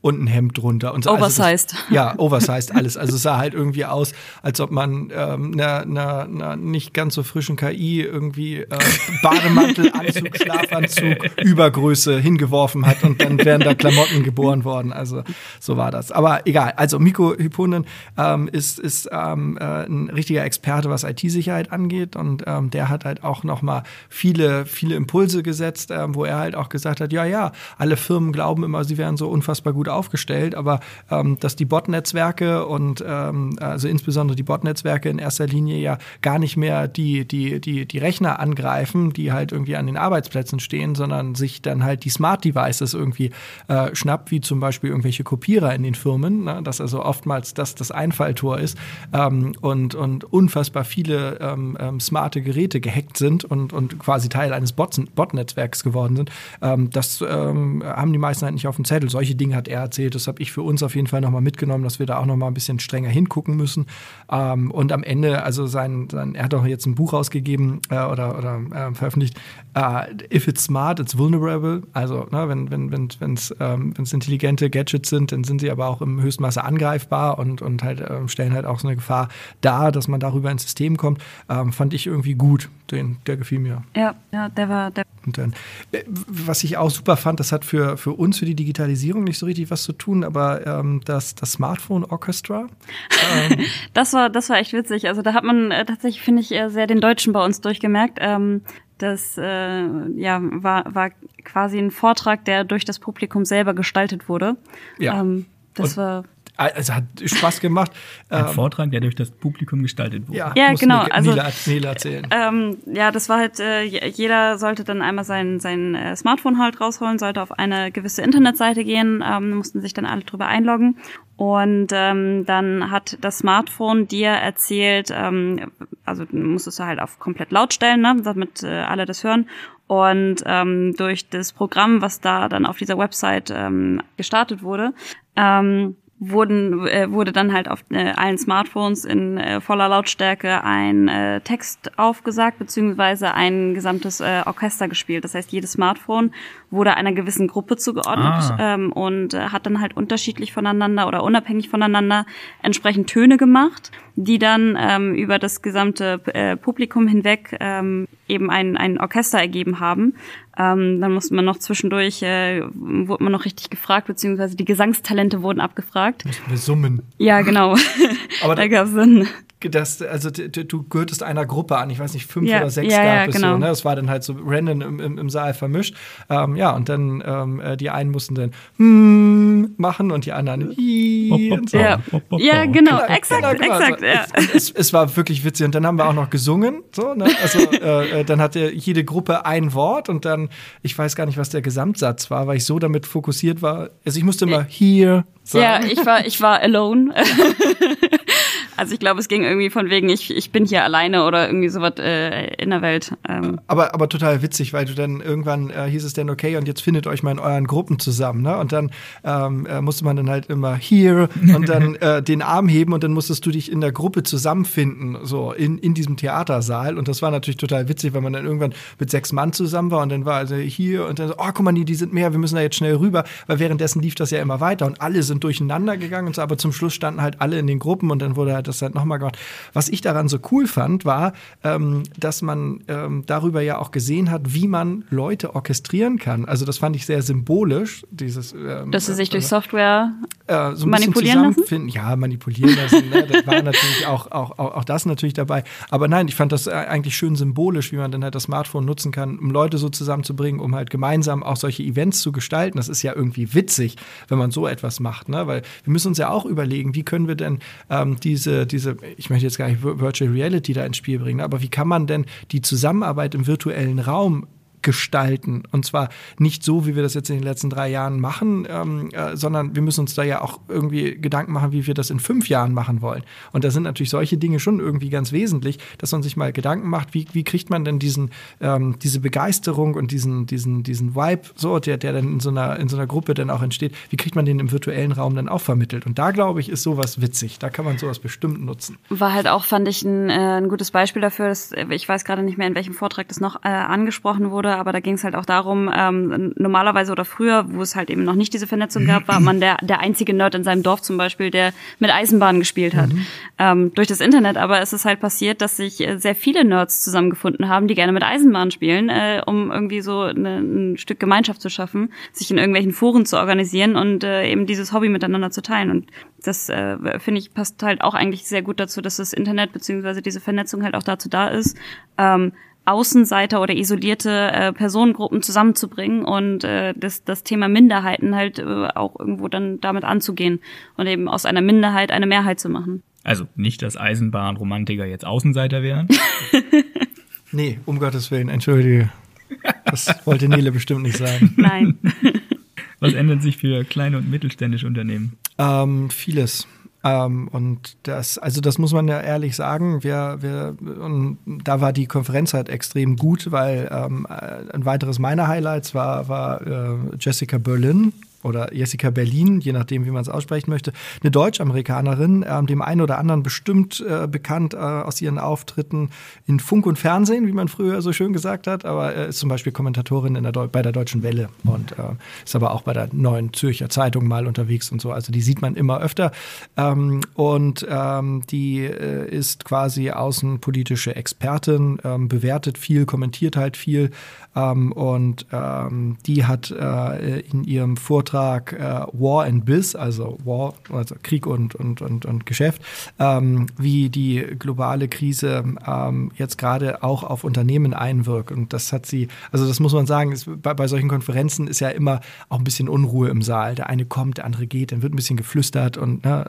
und ein Hemd drunter. Und so. Oversized. Also das, ja, oversized alles. Also es sah halt irgendwie aus, als ob man ähm, einer ne, ne nicht ganz so frischen KI irgendwie äh, Bademantel, Anzug, Schlafanzug, Übergröße hingeworfen hat und dann wären da Klamotten geboren worden. Also so war das. Aber egal. Also Miko Hyponen ähm, ist, ist ähm, äh, ein richtiger Experte, was IT-Sicherheit angeht und ähm, der hat halt auch noch mal viele, viele Impulse gesetzt, ähm, wo er halt auch gesagt hat, ja, ja, alle Firmen glauben immer, sie wären so unfassbar gut aufgestellt, aber ähm, dass die Bot-Netzwerke und ähm, also insbesondere die Bot-Netzwerke in erster Linie ja gar nicht mehr die, die, die, die Rechner angreifen, die halt irgendwie an den Arbeitsplätzen stehen, sondern sich dann halt die Smart Devices irgendwie äh, schnappt, wie zum Beispiel irgendwelche Kopierer in den Firmen, ne? dass also oftmals das das Einfalltor ist ähm, und, und unfassbar viele ähm, ähm, smarte Geräte gehackt sind und, und quasi Teil eines Bot-Netzwerks geworden sind. Ähm, das haben die meisten halt nicht auf dem Zettel. Solche Dinge hat er erzählt. Das habe ich für uns auf jeden Fall nochmal mitgenommen, dass wir da auch nochmal ein bisschen strenger hingucken müssen. Ähm, und am Ende, also sein, sein, er hat auch jetzt ein Buch rausgegeben äh, oder, oder äh, veröffentlicht, äh, If it's smart, it's vulnerable. Also ne, wenn wenn wenn ähm, intelligente Gadgets sind, dann sind sie aber auch im höchsten Maße angreifbar und und halt äh, stellen halt auch so eine Gefahr dar, dass man darüber ins System kommt. Ähm, fand ich irgendwie gut. Den, der gefiel mir. Ja, ja, der war der. Und dann, äh, was ich auch super fand, das hat für für uns für die Digitalisierung nicht so richtig was zu tun, aber ähm, das das Smartphone Orchestra. Ähm, das war das war echt witzig. Also da hat man äh, tatsächlich finde ich sehr den Deutschen bei uns durchgemerkt. Ähm, das äh, ja, war, war quasi ein Vortrag, der durch das Publikum selber gestaltet wurde. Ja. Ähm, das Und war also hat Spaß gemacht. Ein ähm, Vortrag, der durch das Publikum gestaltet wurde. Ja, ja genau. Nele, also, Nele erzählen. Ähm, ja, das war halt, äh, jeder sollte dann einmal sein, sein äh, Smartphone halt rausholen, sollte auf eine gewisse Internetseite gehen, ähm, mussten sich dann alle drüber einloggen. Und ähm, dann hat das Smartphone dir erzählt, ähm, also musstest du halt auf komplett laut stellen, ne, damit äh, alle das hören. Und ähm, durch das Programm, was da dann auf dieser Website ähm, gestartet wurde, ähm, wurden, äh, wurde dann halt auf äh, allen Smartphones in äh, voller Lautstärke ein äh, Text aufgesagt, beziehungsweise ein gesamtes äh, Orchester gespielt. Das heißt, jedes Smartphone wurde einer gewissen Gruppe zugeordnet Ah. ähm, und äh, hat dann halt unterschiedlich voneinander oder unabhängig voneinander entsprechend Töne gemacht, die dann ähm, über das gesamte äh, Publikum hinweg ähm, eben ein, ein Orchester ergeben haben. Ähm, dann musste man noch zwischendurch, äh, wurde man noch richtig gefragt, beziehungsweise die Gesangstalente wurden abgefragt. Wir summen. Ja, genau. Aber da da- gab's dann. Das, also du gehörtest einer Gruppe an, ich weiß nicht, fünf Ja, oder sechs ja, gab ja, es genau. so, ne? Das war dann halt so random im, im, im Saal vermischt. Ähm, ja, und dann ähm, äh, die einen mussten dann hm machen und die anderen hi und so. Ja, ja genau, Genau, exakt, genau, genau. exakt. Also, Ja. es, es, es war wirklich witzig. Und dann haben wir auch noch gesungen. So, ne? Also äh, äh, dann hatte jede Gruppe ein Wort und dann, ich weiß gar nicht, was der Gesamtsatz war, weil ich so damit fokussiert war. Also ich musste immer hier sagen. Ja, ich war, ich war alone. also ich glaube, es ging irgendwie von wegen, ich, ich bin hier alleine oder irgendwie sowas äh, in der Welt. Ähm, Aber, aber total witzig, weil du dann irgendwann äh, hieß es dann, okay, und jetzt findet euch mal in euren Gruppen zusammen. Ne? Und dann ähm, äh, musste man dann halt immer hier und dann äh, den Arm heben und dann musstest du dich in der Gruppe zusammenfinden, so in, in diesem Theatersaal. Und das war natürlich total witzig, weil man dann irgendwann mit sechs Mann zusammen war und dann war also hier und dann so, oh, guck mal, die, die sind mehr, wir müssen da jetzt schnell rüber, weil währenddessen lief das ja immer weiter und alle sind durcheinander gegangen und so, aber zum Schluss standen halt alle in den Gruppen und dann wurde halt das halt nochmal gemacht. Was ich daran so cool fand, war, ähm, dass man ähm, darüber ja auch gesehen hat, wie man Leute orchestrieren kann. Also das fand ich sehr symbolisch, dieses ähm, dass sie sich durch äh, Software äh, so ein Manipulieren zusammenfinden. Ja, manipulieren lassen. ne? Das war natürlich auch, auch, auch, auch das natürlich dabei. Aber nein, ich fand das äh, eigentlich schön symbolisch, wie man dann halt das Smartphone nutzen kann, um Leute so zusammenzubringen, um halt gemeinsam auch solche Events zu gestalten. Das ist ja irgendwie witzig, wenn man so etwas macht, ne? Weil wir müssen uns ja auch überlegen, wie können wir denn ähm, diese, diese, ich möchte jetzt gar nicht Vir- Virtual Reality da ins Spiel bringen, aber wie kann man denn die Zusammenarbeit im virtuellen Raum gestalten. Und zwar nicht so, wie wir das jetzt in den letzten drei Jahren machen, ähm, äh, sondern wir müssen uns da ja auch irgendwie Gedanken machen, wie wir das in fünf Jahren machen wollen. Und da sind natürlich solche Dinge schon irgendwie ganz wesentlich, dass man sich mal Gedanken macht, wie, wie kriegt man denn diesen, ähm, diese Begeisterung und diesen, diesen, diesen Vibe, so, der, der dann in so, einer, in so einer Gruppe dann auch entsteht, wie kriegt man den im virtuellen Raum dann auch vermittelt? Und da, glaube ich, ist sowas witzig. Da kann man sowas bestimmt nutzen. war halt auch, fand ich, ein, äh, ein gutes Beispiel dafür. Dass, ich weiß gerade nicht mehr, in welchem Vortrag das noch äh, angesprochen wurde, aber da ging es halt auch darum, ähm, normalerweise oder früher, wo es halt eben noch nicht diese Vernetzung gab, war man der, der einzige Nerd in seinem Dorf zum Beispiel, der mit Eisenbahn gespielt hat. Ähm, durch das Internet aber ist es halt passiert, dass sich äh, sehr viele Nerds zusammengefunden haben, die gerne mit Eisenbahn spielen, äh, um irgendwie so eine, ein Stück Gemeinschaft zu schaffen, sich in irgendwelchen Foren zu organisieren und äh, eben dieses Hobby miteinander zu teilen. Und das äh, finde ich passt halt auch eigentlich sehr gut dazu, dass das Internet beziehungsweise diese Vernetzung halt auch dazu da ist, ähm, Außenseiter oder isolierte äh, Personengruppen zusammenzubringen und äh, das, das Thema Minderheiten halt äh, auch irgendwo dann damit anzugehen und eben aus einer Minderheit eine Mehrheit zu machen. Also nicht, dass Eisenbahnromantiker jetzt Außenseiter wären. Nee, um Gottes Willen, entschuldige. Das wollte Nele bestimmt nicht sagen. Nein. Was ändert sich für kleine und mittelständische Unternehmen? Ähm, vieles. Ähm, und das, also das muss man ja ehrlich sagen. Wir, wir, und da war die Konferenz halt extrem gut, weil ähm, äh, ein weiteres meiner Highlights war, war äh, Jessica Berlin oder Jessica Berlin, je nachdem, wie man es aussprechen möchte, eine Deutsch-Amerikanerin, ähm, dem einen oder anderen bestimmt äh, bekannt äh, aus ihren Auftritten in Funk und Fernsehen, wie man früher so schön gesagt hat, aber äh, ist zum Beispiel Kommentatorin in der bei der Deutschen Welle und äh, ist aber auch bei der Neuen Zürcher Zeitung mal unterwegs und so. Also die sieht man immer öfter ähm, und ähm, die äh, ist quasi außenpolitische Expertin, ähm, bewertet viel, kommentiert halt viel ähm, und ähm, die hat äh, in ihrem Vortrag äh, War and Biz, also War, also Krieg und, und, und, und Geschäft, ähm, wie die globale Krise ähm, jetzt gerade auch auf Unternehmen einwirkt. Und das hat sie, also das muss man sagen, ist, bei, bei solchen Konferenzen ist ja immer auch ein bisschen Unruhe im Saal. Der eine kommt, der andere geht, dann wird ein bisschen geflüstert und ne,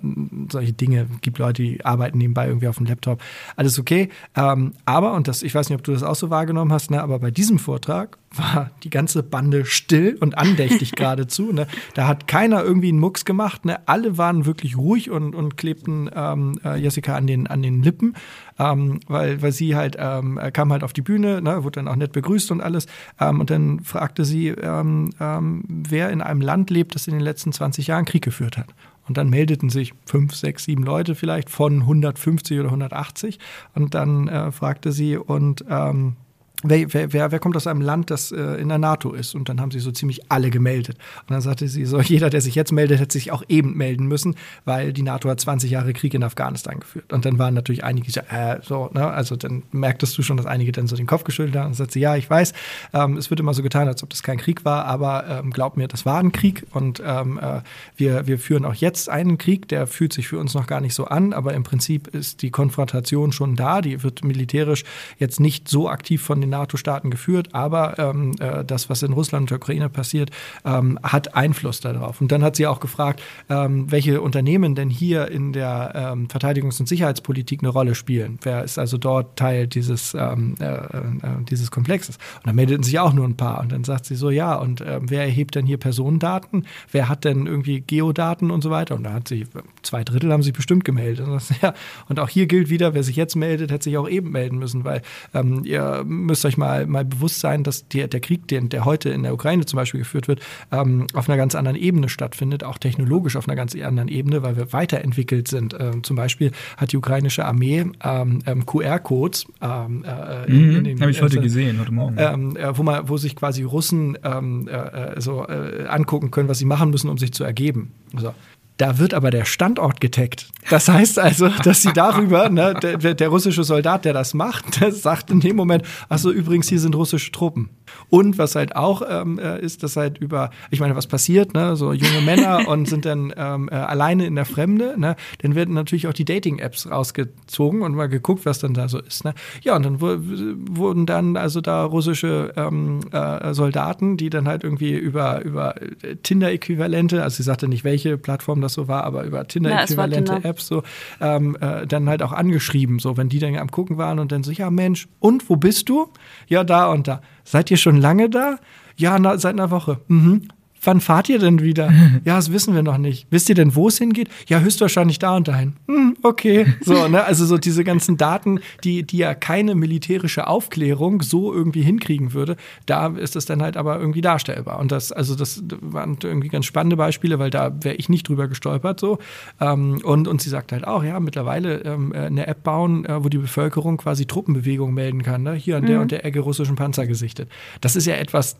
solche Dinge. Gibt Leute, die arbeiten nebenbei irgendwie auf dem Laptop. Alles okay. Ähm, aber, und das, ich weiß nicht, ob du das auch so wahrgenommen hast, ne, aber bei diesem Vortrag war die ganze Bande still und andächtig geradezu. Ne? Da hat keiner irgendwie einen Mucks gemacht. Ne? Alle waren wirklich ruhig und, und klebten ähm, äh, Jessica an den, an den Lippen, ähm, weil, weil sie halt ähm, kam halt auf die Bühne, ne? wurde dann auch nett begrüßt und alles. Ähm, und dann fragte sie, ähm, ähm, wer in einem Land lebt, das in den letzten 20 Jahren Krieg geführt hat. Und dann meldeten sich fünf, sechs, sieben Leute vielleicht von 150 oder 180. Und dann äh, fragte sie, und ähm, Wer, wer, wer, kommt aus einem Land, das äh, in der NATO ist? Und dann haben sie so ziemlich alle gemeldet. Und dann sagte sie so, jeder, der sich jetzt meldet, hätte sich auch eben melden müssen, weil die NATO hat 20 Jahre Krieg in Afghanistan geführt. Und dann waren natürlich einige, äh, so, ne, also dann merktest du schon, dass einige dann so den Kopf geschüttelt haben und sagte, ja, ich weiß, ähm, es wird immer so getan, als ob das kein Krieg war, aber ähm, glaub mir, das war ein Krieg und ähm, äh, wir, wir führen auch jetzt einen Krieg, der fühlt sich für uns noch gar nicht so an, aber im Prinzip ist die Konfrontation schon da, die wird militärisch jetzt nicht so aktiv von den NATO-Staaten geführt, aber ähm, äh, das, was in Russland und der Ukraine passiert, ähm, hat Einfluss darauf. Und dann hat sie auch gefragt, ähm, welche Unternehmen denn hier in der ähm, Verteidigungs- und Sicherheitspolitik eine Rolle spielen. Wer ist also dort Teil dieses, ähm, äh, äh, dieses Komplexes? Und dann meldeten sich auch nur ein paar. Und dann sagt sie so, ja, und äh, wer erhebt denn hier Personendaten? Wer hat denn irgendwie Geodaten und so weiter? Und da hat sie, zwei Drittel haben sich bestimmt gemeldet. Und, das, ja, und auch hier gilt wieder, wer sich jetzt meldet, hätte sich auch eben melden müssen, weil ähm, ihr müsst müsst euch mal, mal bewusst sein, dass die, der Krieg, den, der heute in der Ukraine zum Beispiel geführt wird, ähm, auf einer ganz anderen Ebene stattfindet, auch technologisch auf einer ganz anderen Ebene, weil wir weiterentwickelt sind. Ähm, zum Beispiel hat die ukrainische Armee ähm, ähm QR-Codes. Ähm, äh, mhm, Habe ich heute äh, gesehen, heute Morgen. Ähm, äh, wo, man, wo sich quasi Russen äh, äh, so äh, angucken können, was sie machen müssen, um sich zu ergeben. So. Da wird aber der Standort getaggt. Das heißt also, dass sie darüber, ne, der, der, russische Soldat, der das macht, der sagt in dem Moment, ach so, übrigens, hier sind russische Truppen. Und was halt auch ähm, äh, ist, dass halt über, ich meine, was passiert, ne, so junge Männer und sind dann ähm, äh, alleine in der Fremde, ne, dann werden natürlich auch die Dating-Apps rausgezogen und mal geguckt, was dann da so ist. Ne. Ja, und dann wurden dann also da russische ähm, äh, Soldaten, die dann halt irgendwie über, über Tinder-Äquivalente, also sie sagte nicht, welche Plattform das so war, aber über Tinder-äquivalente Apps so, ähm, äh, dann halt auch angeschrieben, so, wenn die dann am Gucken waren und dann so, ja Mensch, und wo bist du? Ja, da und da. Seid ihr schon lange da? Ja, na, seit einer Woche. Mhm wann fahrt ihr denn wieder? ja, das wissen wir noch nicht. Wisst ihr denn, wo es hingeht? Ja, höchstwahrscheinlich da und dahin. Hm, okay. So, ne? Also so diese ganzen Daten, die, die ja keine militärische Aufklärung so irgendwie hinkriegen würde, da ist es dann halt aber irgendwie darstellbar. Und das, also das waren irgendwie ganz spannende Beispiele, weil da wäre ich nicht drüber gestolpert so. Ähm, und, und sie sagt halt auch, ja, mittlerweile ähm, eine App bauen, äh, wo die Bevölkerung quasi Truppenbewegungen melden kann. Ne? Hier an der mhm. und der Ecke russischen Panzer gesichtet. Das ist ja etwas,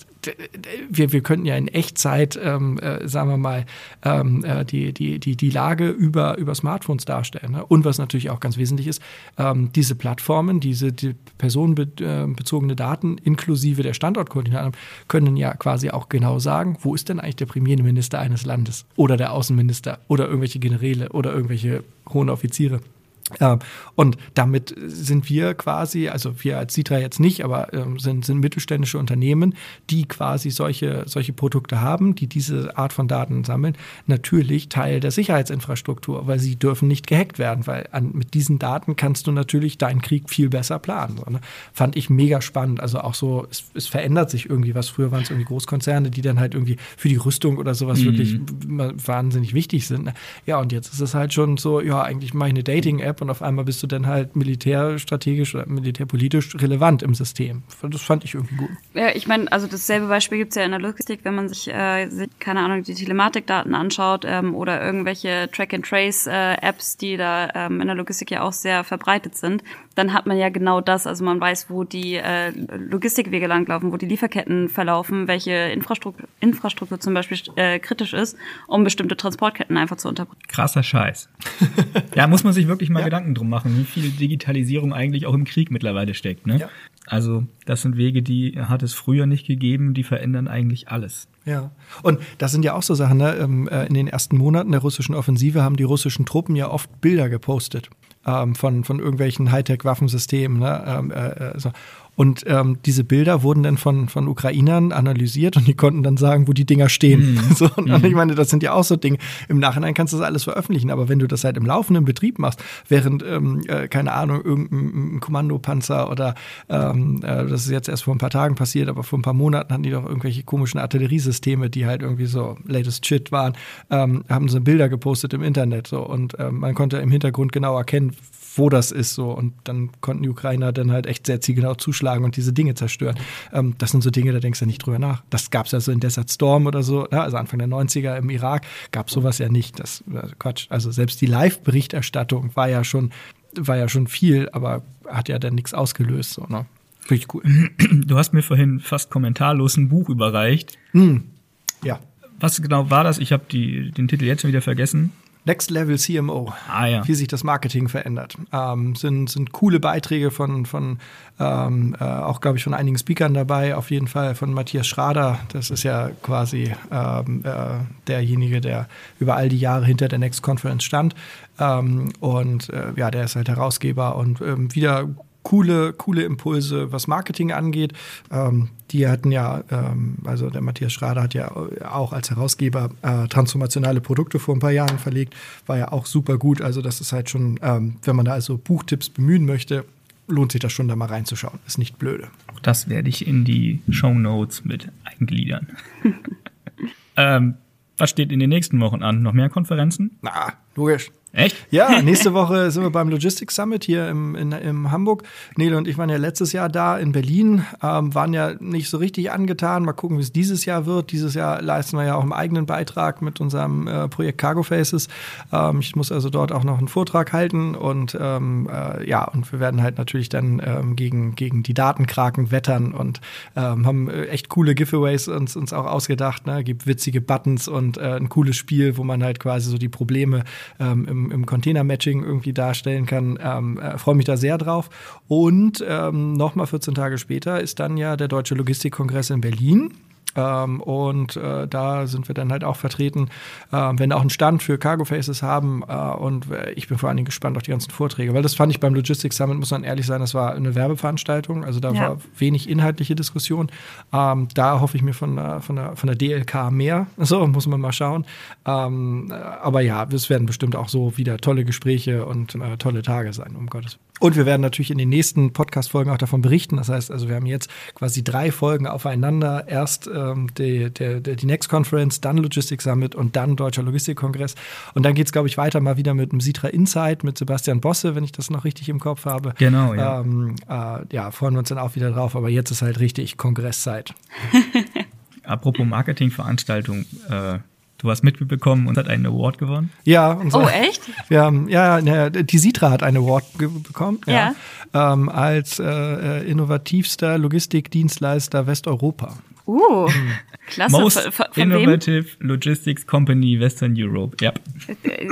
wir, wir könnten ja in Echtzeit Zeit, ähm, äh, sagen wir mal, ähm, äh, die, die, die, die Lage über, über Smartphones darstellen. Ne? Und was natürlich auch ganz wesentlich ist, ähm, diese Plattformen, diese die personenbezogene Daten inklusive der Standortkoordinaten können ja quasi auch genau sagen, wo ist denn eigentlich der Premierminister eines Landes oder der Außenminister oder irgendwelche Generäle oder irgendwelche hohen Offiziere. Und damit sind wir quasi, also wir als Citra jetzt nicht, aber ähm, sind, sind mittelständische Unternehmen, die quasi solche, solche Produkte haben, die diese Art von Daten sammeln, natürlich Teil der Sicherheitsinfrastruktur, weil sie dürfen nicht gehackt werden, weil an, mit diesen Daten kannst du natürlich deinen Krieg viel besser planen. So, ne? Fand ich mega spannend. Also auch so, es, es, verändert sich irgendwie was. Früher waren es irgendwie Großkonzerne, die dann halt irgendwie für die Rüstung oder sowas mhm. wirklich wahnsinnig wichtig sind. Ne? Ja, und jetzt ist es halt schon so, ja, eigentlich mache ich eine Dating-App und auf einmal bist du dann halt militärstrategisch oder militärpolitisch relevant im System. Das fand ich irgendwie gut. Ja, ich meine, also dasselbe Beispiel gibt es ja in der Logistik, wenn man sich, äh, keine Ahnung, die Telematikdaten anschaut ähm, oder irgendwelche Track-and-Trace-Apps, äh, die da ähm, in der Logistik ja auch sehr verbreitet sind, dann hat man ja genau das. Also man weiß, wo die äh, Logistikwege langlaufen, wo die Lieferketten verlaufen, welche Infrastruktur, Infrastruktur zum Beispiel äh, kritisch ist, um bestimmte Transportketten einfach zu unterbrechen. Krasser Scheiß. ja, muss man sich wirklich mal ja. Gedanken drum machen, wie viel Digitalisierung eigentlich auch im Krieg mittlerweile steckt. Ne? Ja. Also das sind Wege, die hat es früher nicht gegeben, die verändern eigentlich alles. Ja, und das sind ja auch so Sachen. Ne? Ähm, äh, in den ersten Monaten der russischen Offensive haben die russischen Truppen ja oft Bilder gepostet ähm, von, von irgendwelchen Hightech-Waffensystemen. Ne? Ähm, äh, äh, so. Und ähm, diese Bilder wurden dann von, von Ukrainern analysiert und die konnten dann sagen, wo die Dinger stehen. Mhm. So, und mhm. ich meine, das sind ja auch so Dinge. Im Nachhinein kannst du das alles veröffentlichen, aber wenn du das halt im laufenden Betrieb machst, während, ähm, äh, keine Ahnung, irgendein Kommandopanzer oder ähm, äh, das ist jetzt erst vor ein paar Tagen passiert, aber vor ein paar Monaten hatten die doch irgendwelche komischen Artilleriesysteme, die halt irgendwie so latest shit waren, ähm, haben sie Bilder gepostet im Internet so und ähm, man konnte im Hintergrund genau erkennen, wo das ist so. Und dann konnten die Ukrainer dann halt echt sehr zielgenau zuschlagen und diese Dinge zerstören. Ähm, das sind so Dinge, da denkst du nicht drüber nach. Das gab es ja so in Desert Storm oder so, ja, also Anfang der 90er im Irak gab es sowas ja nicht. Das also Quatsch. Also selbst die Live-Berichterstattung war ja schon, war ja schon viel, aber hat ja dann nichts ausgelöst. So, ne? Richtig cool. Du hast mir vorhin fast kommentarlos ein Buch überreicht. Hm. Ja. Was genau war das? Ich habe den Titel jetzt schon wieder vergessen. Next Level CMO, ah, ja. wie sich das Marketing verändert. Ähm, sind, sind coole Beiträge von, von ähm, äh, auch, glaube ich, von einigen Speakern dabei. Auf jeden Fall von Matthias Schrader. Das ist ja quasi ähm, äh, derjenige, der über all die Jahre hinter der Next Conference stand. Ähm, und äh, ja, der ist halt Herausgeber und ähm, wieder coole, coole Impulse, was Marketing angeht. Ähm, die hatten ja, ähm, also der Matthias Schrader hat ja auch als Herausgeber äh, transformationale Produkte vor ein paar Jahren verlegt, war ja auch super gut. Also das ist halt schon, ähm, wenn man da also Buchtipps bemühen möchte, lohnt sich das schon da mal reinzuschauen. Ist nicht blöde. Auch das werde ich in die Show Notes mit eingliedern. ähm, was steht in den nächsten Wochen an? Noch mehr Konferenzen? Na, logisch. Echt? Ja, nächste Woche sind wir beim Logistics Summit hier im, in, im Hamburg. Nele und ich waren ja letztes Jahr da in Berlin, ähm, waren ja nicht so richtig angetan. Mal gucken, wie es dieses Jahr wird. Dieses Jahr leisten wir ja auch einen eigenen Beitrag mit unserem äh, Projekt Cargo Faces. Ähm, ich muss also dort auch noch einen Vortrag halten und ähm, äh, ja, und wir werden halt natürlich dann ähm, gegen, gegen die Datenkraken wettern und ähm, haben äh, echt coole Giveaways uns, uns auch ausgedacht. Ne? Gibt witzige Buttons und äh, ein cooles Spiel, wo man halt quasi so die Probleme ähm, im Container-Matching irgendwie darstellen kann. Ähm, äh, Freue mich da sehr drauf. Und ähm, nochmal 14 Tage später ist dann ja der Deutsche Logistikkongress in Berlin. Ähm, und äh, da sind wir dann halt auch vertreten, äh, wenn auch einen Stand für Cargo Faces haben. Äh, und äh, ich bin vor allen Dingen gespannt auf die ganzen Vorträge, weil das fand ich beim Logistics Summit, muss man ehrlich sein, das war eine Werbeveranstaltung. Also da ja. war wenig inhaltliche Diskussion. Ähm, da hoffe ich mir von, von, der, von der DLK mehr. So, muss man mal schauen. Ähm, aber ja, es werden bestimmt auch so wieder tolle Gespräche und äh, tolle Tage sein, um Gottes Willen. Und wir werden natürlich in den nächsten Podcast-Folgen auch davon berichten. Das heißt, also wir haben jetzt quasi drei Folgen aufeinander. Erst ähm, die, die, die Next Conference, dann Logistics Summit und dann Deutscher Logistikkongress. Und dann geht es, glaube ich, weiter mal wieder mit dem Sitra Insight mit Sebastian Bosse, wenn ich das noch richtig im Kopf habe. Genau, ja. Ähm, äh, ja, freuen wir uns dann auch wieder drauf. Aber jetzt ist halt richtig Kongresszeit. Apropos Marketingveranstaltung, äh, Du hast mitbekommen und hat einen Award gewonnen? Ja. Und oh, echt? Wir haben, ja, die Sitra hat einen Award bekommen. Ja. ja ähm, als äh, innovativster Logistikdienstleister Westeuropa. Uh, klasse. Most von, von Innovative wem? Logistics Company Western Europe. Ja.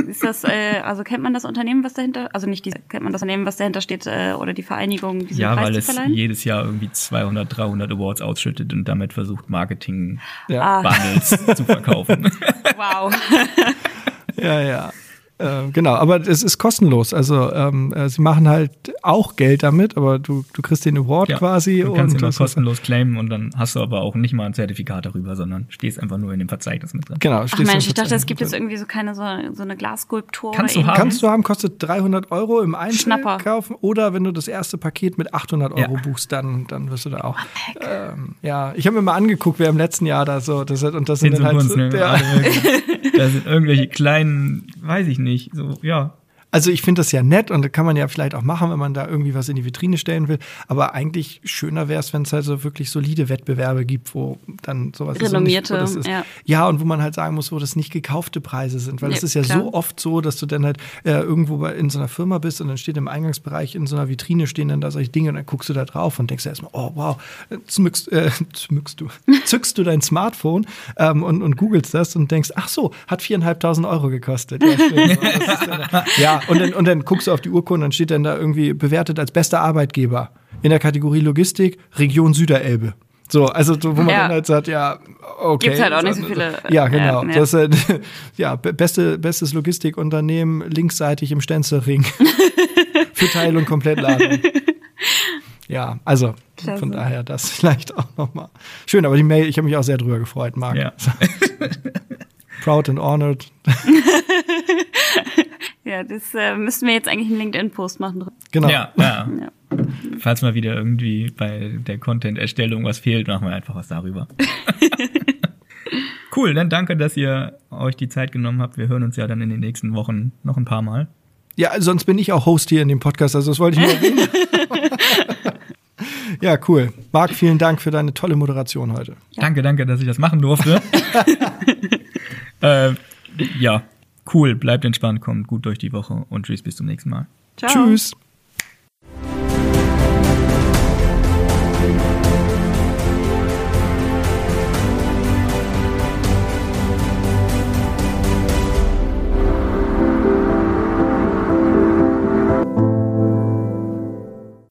Ist das, äh, also kennt man das Unternehmen, was dahinter, also nicht die, kennt man das Unternehmen, was dahinter steht, äh, oder die Vereinigung, diesen Ja, Preis weil es jedes Jahr irgendwie 200, 300 Awards ausschüttet und damit versucht, Marketing-Bundles ja. zu verkaufen. Wow. ja, ja. Äh, genau, aber es ist kostenlos. Also ähm, äh, sie machen halt auch Geld damit, aber du, du kriegst den Award ja, quasi. Du kannst und ihn kostenlos claimen und dann hast du aber auch nicht mal ein Zertifikat darüber, sondern stehst einfach nur in dem Verzeichnis mit drin. Genau. Ach Mensch, ich dachte, es gibt jetzt irgendwie so keine so, so eine Glasskulptur. Kannst du haben. Kannst du haben, kostet 300 Euro im Einzelnen kaufen oder wenn du das erste Paket mit 800 Euro ja. buchst, dann, dann wirst du da auch. Ähm, ja, ich habe mir mal angeguckt, wer im letzten Jahr da so, das, und das sind dann halt so, ne? ja. da sind irgendwelche kleinen, weiß ich nicht. So, ja, also ich finde das ja nett und das kann man ja vielleicht auch machen, wenn man da irgendwie was in die Vitrine stellen will. Aber eigentlich schöner wäre es, wenn es halt so wirklich solide Wettbewerbe gibt, wo dann sowas Renommierte, ist, ist. Ja. ja, und wo man halt sagen muss, wo das nicht gekaufte Preise sind. Weil es ist ja klar. so oft so, dass du dann halt äh, irgendwo bei, in so einer Firma bist und dann steht im Eingangsbereich in so einer Vitrine stehen dann da solche Dinge und dann guckst du da drauf und denkst erstmal, oh wow, zmückst, äh, zmückst du, zückst du dein Smartphone ähm, und, und googelst das und denkst, ach so, hat viereinhalbtausend Euro gekostet. Ja, schön. ja und dann, und dann guckst du auf die Urkunde, dann steht dann da irgendwie bewertet als bester Arbeitgeber in der Kategorie Logistik, Region Süderelbe. So, also wo man ja. dann halt sagt, ja, okay. Gibt halt auch nicht so viele. Ja, genau. Ja, ja. Das, äh, ja beste, bestes Logistikunternehmen linksseitig im Stenzelring für Teil- und Komplettladung. ja, also Klasse. von daher das vielleicht auch nochmal. Schön, aber die Mail, ich habe mich auch sehr drüber gefreut, Marc. Ja. Proud and honored. Ja, das äh, müssten wir jetzt eigentlich einen LinkedIn-Post machen. Genau. Ja, ja. Ja. Falls mal wieder irgendwie bei der Content-Erstellung was fehlt, machen wir einfach was darüber. cool, dann danke, dass ihr euch die Zeit genommen habt. Wir hören uns ja dann in den nächsten Wochen noch ein paar Mal. Ja, sonst bin ich auch Host hier in dem Podcast, also das wollte ich nur erwähnen. ja, cool. Marc, vielen Dank für deine tolle Moderation heute. Danke, danke, dass ich das machen durfte. äh, ja, cool. Bleibt entspannt, kommt gut durch die Woche und tschüss, bis zum nächsten Mal. Ciao. Tschüss.